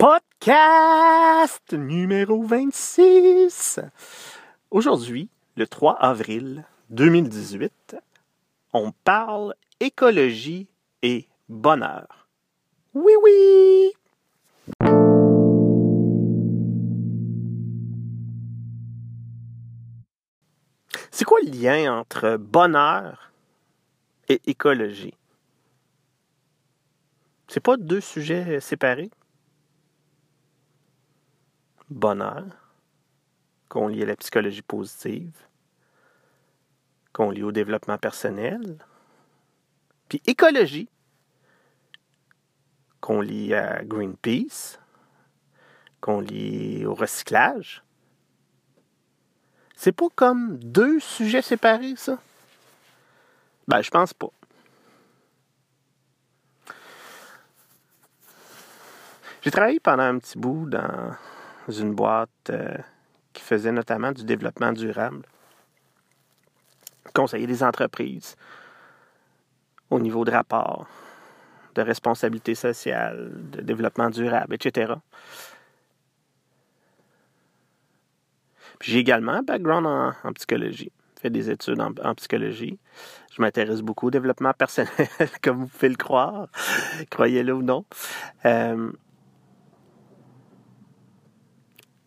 Podcast numéro 26. Aujourd'hui, le 3 avril 2018, on parle écologie et bonheur. Oui, oui! C'est quoi le lien entre bonheur et écologie? C'est pas deux sujets séparés? Bonheur, qu'on lie à la psychologie positive, qu'on lie au développement personnel, puis écologie, qu'on lie à Greenpeace, qu'on lie au recyclage. C'est pas comme deux sujets séparés, ça? Ben, je pense pas. J'ai travaillé pendant un petit bout dans une boîte euh, qui faisait notamment du développement durable. Conseiller des entreprises au niveau de rapport, de responsabilité sociale, de développement durable, etc. J'ai également un background en, psychologie. Fait des études en, psychologie. Je m'intéresse beaucoup au développement personnel, comme vous pouvez le croire, croyez-le ou non. Euh,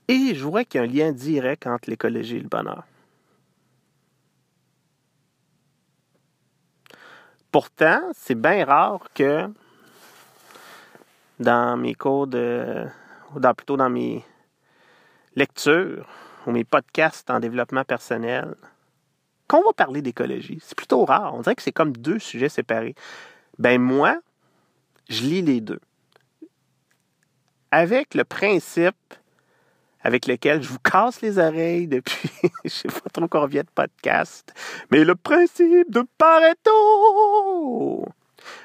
et je vois qu'il y a un lien direct entre l'écologie et le bonheur. Pourtant, c'est bien rare que dans mes cours de. ou plutôt dans mes lectures ou mes podcasts en développement personnel, qu'on va parler d'écologie. C'est plutôt rare. On dirait que c'est comme deux sujets séparés. Ben moi, je lis les deux. Avec le principe avec lequel je vous casse les oreilles depuis je sais pas trop combien de podcasts. Mais le principe de Pareto!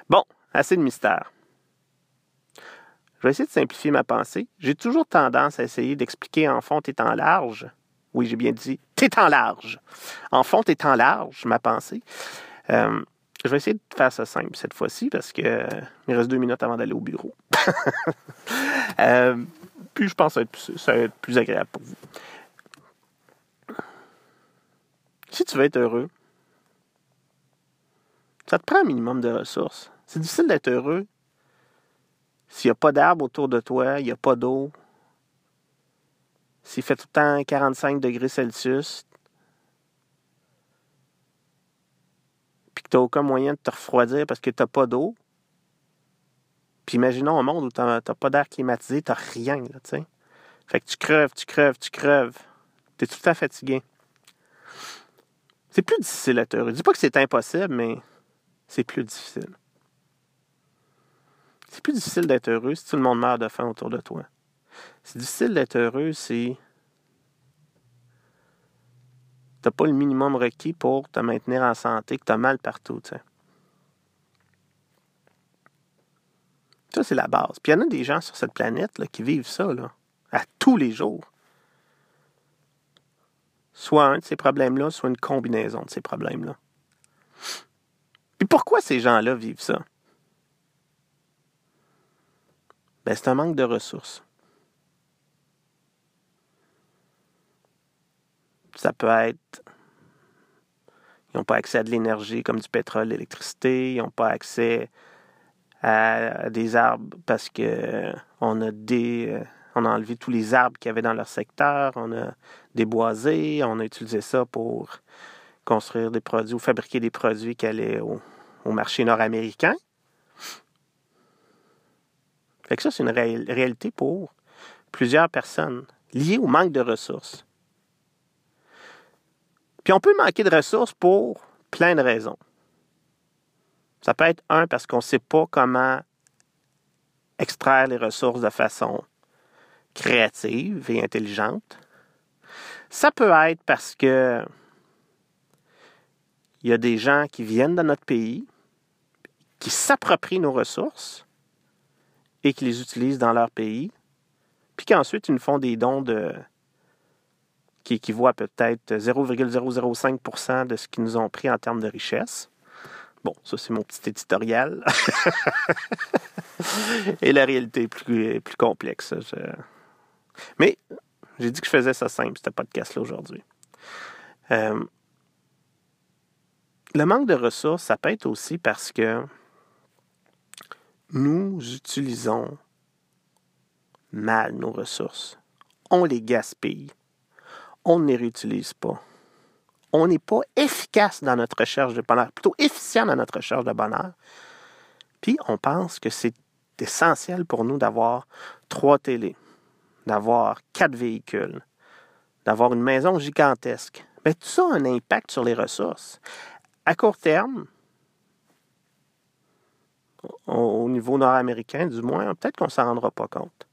Bon, assez de mystère. Je vais essayer de simplifier ma pensée. J'ai toujours tendance à essayer d'expliquer en fond et en large. Oui, j'ai bien dit, t'es en large. En fond et en large, ma pensée. Euh, je vais essayer de faire ça simple cette fois-ci parce que euh, reste deux minutes avant d'aller au bureau. euh, puis je pense que ça va, être plus, agréable pour vous. Si tu veux être heureux, ça te prend un minimum de ressources. C'est difficile d'être heureux s'il n'y a pas d'arbres autour de toi, il n'y a pas d'eau, s'il fait tout le temps 45 degrés Celsius, puis que tu n'as aucun moyen de te refroidir parce que tu n'as pas d'eau, puis imaginons un monde où tu n'as pas d'air climatisé, tu n'as rien, là, tu sais. Fait que tu creves, tu creves, tu creves. Tu es tout le temps fatigué. C'est plus difficile d'être heureux. Je dis pas que c'est impossible, mais c'est plus difficile. C'est plus difficile d'être heureux si tout le monde meurt de faim autour de toi. C'est difficile d'être heureux si tu n'as pas le minimum requis pour te maintenir en santé, que tu as mal partout. Tu Ça, c'est la base. Puis il y en a des gens sur cette planète là, qui vivent ça là, à tous les jours. Soit un de ces problèmes-là, soit une combinaison de ces problèmes-là. Puis pourquoi ces gens-là vivent ça? Ben, c'est un manque de ressources. Ça peut être. Ils n'ont pas accès à de l'énergie comme du pétrole, l'électricité. Ils n'ont pas accès à des arbres parce que on a des euh, on a enlevé tous les arbres qu'il y avait dans leur secteur, on a déboisé, on a utilisé ça pour construire des produits ou fabriquer des produits qui allaient au, marché nord-américain. Fait que ça, c'est une réalité pour plusieurs personnes liées au manque de ressources. Puis on peut manquer de ressources pour plein de raisons. Ça peut être un parce qu'on ne sait pas comment extraire les ressources de façon créative et intelligente. Ça peut être parce que il y a des gens qui viennent dans notre pays, qui s'approprient nos ressources et qui les utilisent dans leur pays, puis qu'ensuite ils nous font des dons de qui équivaut à peut-être 0,005% de ce qu'ils nous ont pris en termes de richesse. Bon, ça c'est mon petit éditorial. Et la réalité est plus, complexe. Mais j'ai dit que je faisais ça simple, ce podcast-là aujourd'hui. Euh, le manque de ressources, ça peut être aussi parce que nous utilisons mal nos ressources. On les gaspille. On ne les réutilise pas. On n'est pas efficace dans notre recherche de bonheur, plutôt efficient dans notre recherche de bonheur. Puis on pense que c'est essentiel pour nous d'avoir trois télés, d'avoir quatre véhicules, d'avoir une maison gigantesque. Mais tout ça a un impact sur les ressources. À court terme, au niveau nord-américain du moins, peut-être qu'on ne s'en rendra pas compte.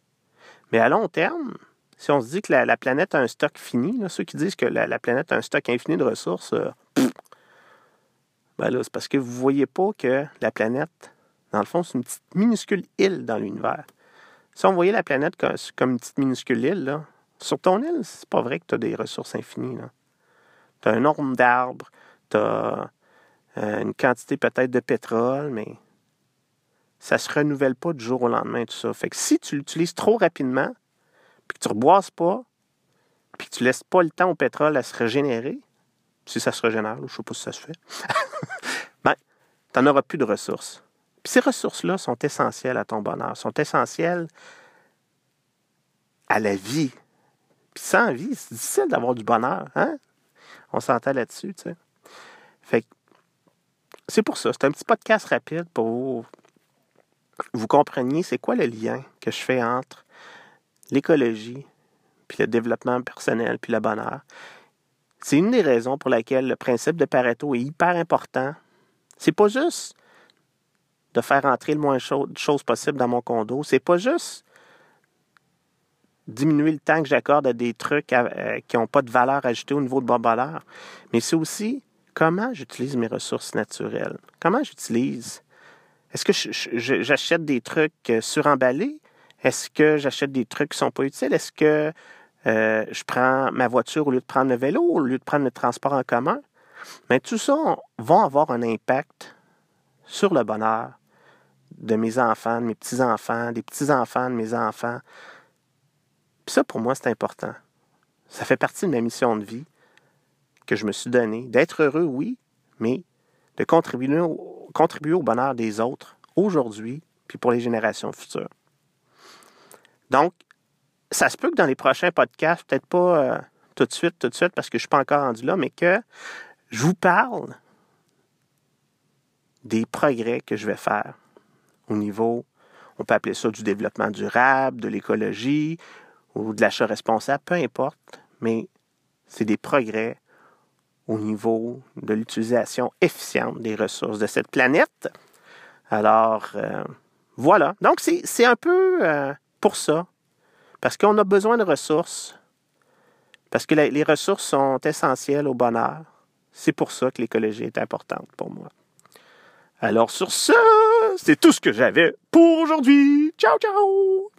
Mais à long terme, si on se dit que la, planète a un stock fini, ceux qui disent que la, planète a un stock infini de ressources, euh, ben là, c'est parce que vous ne voyez pas que la planète, dans le fond, c'est une petite minuscule île dans l'univers. Si on voyait la planète comme, une petite minuscule île, sur ton île, c'est pas vrai que tu as des ressources infinies. Tu as un nombre d'arbres, tu as euh, une quantité peut-être de pétrole, mais ça se renouvelle pas du jour au lendemain, tout ça. Fait que si tu l'utilises trop rapidement, puis que tu ne reboises pas, puis que tu laisses pas le temps au pétrole à se régénérer, si ça se régénère, je ne sais pas si ça se fait, ben, tu n'en auras plus de ressources. Puis ces ressources-là sont essentielles à ton bonheur, sont essentielles à la vie. Puis sans vie, c'est difficile d'avoir du bonheur, hein? On s'entend là-dessus, tu sais. Fait que c'est pour ça, c'est un petit podcast rapide pour vous vous compreniez c'est quoi le lien que je fais entre l'écologie, puis le développement personnel, puis le bonheur. C'est une des raisons pour laquelle le principe de Pareto est hyper important. C'est pas juste de faire entrer le moins de choses possible dans mon condo. C'est pas juste diminuer le temps que j'accorde à des trucs euh, qui n'ont pas de valeur ajoutée au niveau de mon bonheur. Mais c'est aussi comment j'utilise mes ressources naturelles. Comment j'utilise est-ce que j'achète des trucs euh, suremballés? Est-ce que j'achète des trucs qui ne sont pas utiles? Est-ce que euh, je prends ma voiture au lieu de prendre le vélo, au lieu de prendre le transport en commun? Mais tout ça va avoir un impact sur le bonheur de mes enfants, de mes petits-enfants, des petits-enfants de mes enfants. Puis ça, pour moi, c'est important. Ça fait partie de ma mission de vie que je me suis donnée. D'être heureux, oui, mais de contribuer au, contribuer au bonheur des autres aujourd'hui, puis pour les générations futures. Donc, ça se peut que dans les prochains podcasts, peut-être pas euh, tout de suite, tout de suite, parce que je ne suis pas encore rendu là, mais que je vous parle des progrès que je vais faire au niveau, on peut appeler ça du développement durable, de l'écologie ou de l'achat responsable, peu importe, mais c'est des progrès au niveau de l'utilisation efficiente des ressources de cette planète. Alors, euh, voilà. Donc, c'est un peu euh, pour ça. Parce qu'on a besoin de ressources. Parce que les ressources sont essentielles au bonheur. C'est pour ça que l'écologie est importante pour moi. Alors, sur ce, c'est tout ce que j'avais pour aujourd'hui. Ciao, ciao!